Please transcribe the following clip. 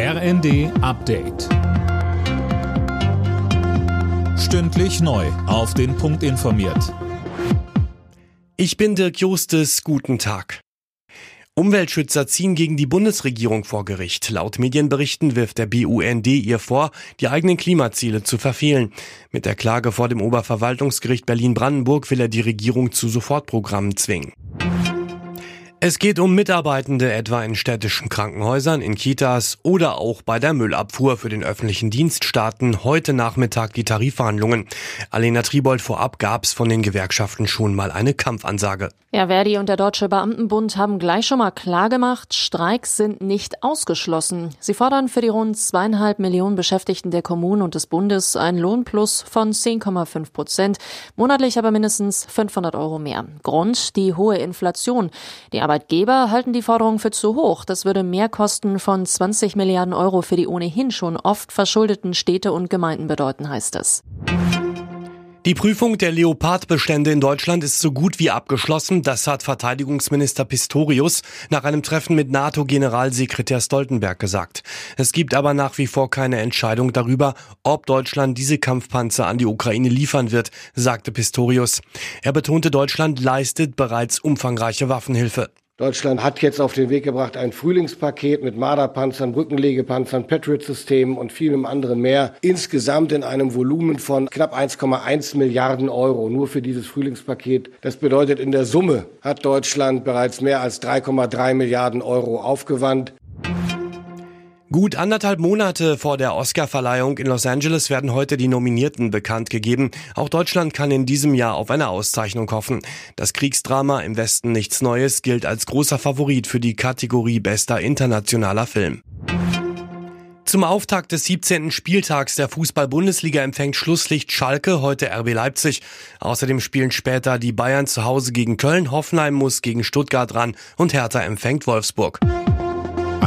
RND Update. Stündlich neu. Auf den Punkt informiert. Ich bin Dirk Justes. Guten Tag. Umweltschützer ziehen gegen die Bundesregierung vor Gericht. Laut Medienberichten wirft der BUND ihr vor, die eigenen Klimaziele zu verfehlen. Mit der Klage vor dem Oberverwaltungsgericht Berlin-Brandenburg will er die Regierung zu Sofortprogrammen zwingen. Es geht um Mitarbeitende etwa in städtischen Krankenhäusern, in Kitas oder auch bei der Müllabfuhr für den öffentlichen Dienst starten heute Nachmittag die Tarifverhandlungen. Alena Tribold vorab gab es von den Gewerkschaften schon mal eine Kampfansage. Ja, Verdi und der Deutsche Beamtenbund haben gleich schon mal klargemacht, Streiks sind nicht ausgeschlossen. Sie fordern für die rund zweieinhalb Millionen Beschäftigten der Kommunen und des Bundes einen Lohnplus von 10,5 Prozent, monatlich aber mindestens 500 Euro mehr. Grund die hohe Inflation. Die Arbeitgeber halten die Forderung für zu hoch. Das würde Mehrkosten von 20 Milliarden Euro für die ohnehin schon oft verschuldeten Städte und Gemeinden bedeuten, heißt es. Die Prüfung der Leopardbestände in Deutschland ist so gut wie abgeschlossen. Das hat Verteidigungsminister Pistorius nach einem Treffen mit NATO-Generalsekretär Stoltenberg gesagt. Es gibt aber nach wie vor keine Entscheidung darüber, ob Deutschland diese Kampfpanzer an die Ukraine liefern wird, sagte Pistorius. Er betonte, Deutschland leistet bereits umfangreiche Waffenhilfe. Deutschland hat jetzt auf den Weg gebracht ein Frühlingspaket mit Marderpanzern, Brückenlegepanzern, Patriot-Systemen und vielem anderen mehr. Insgesamt in einem Volumen von knapp 1,1 Milliarden Euro nur für dieses Frühlingspaket. Das bedeutet, in der Summe hat Deutschland bereits mehr als 3,3 Milliarden Euro aufgewandt. Gut anderthalb Monate vor der Oscarverleihung in Los Angeles werden heute die Nominierten bekannt gegeben. Auch Deutschland kann in diesem Jahr auf eine Auszeichnung hoffen. Das Kriegsdrama im Westen nichts Neues gilt als großer Favorit für die Kategorie bester internationaler Film. Zum Auftakt des 17. Spieltags der Fußball-Bundesliga empfängt Schlusslicht Schalke heute RB Leipzig. Außerdem spielen später die Bayern zu Hause gegen Köln, Hoffenheim muss gegen Stuttgart ran und Hertha empfängt Wolfsburg.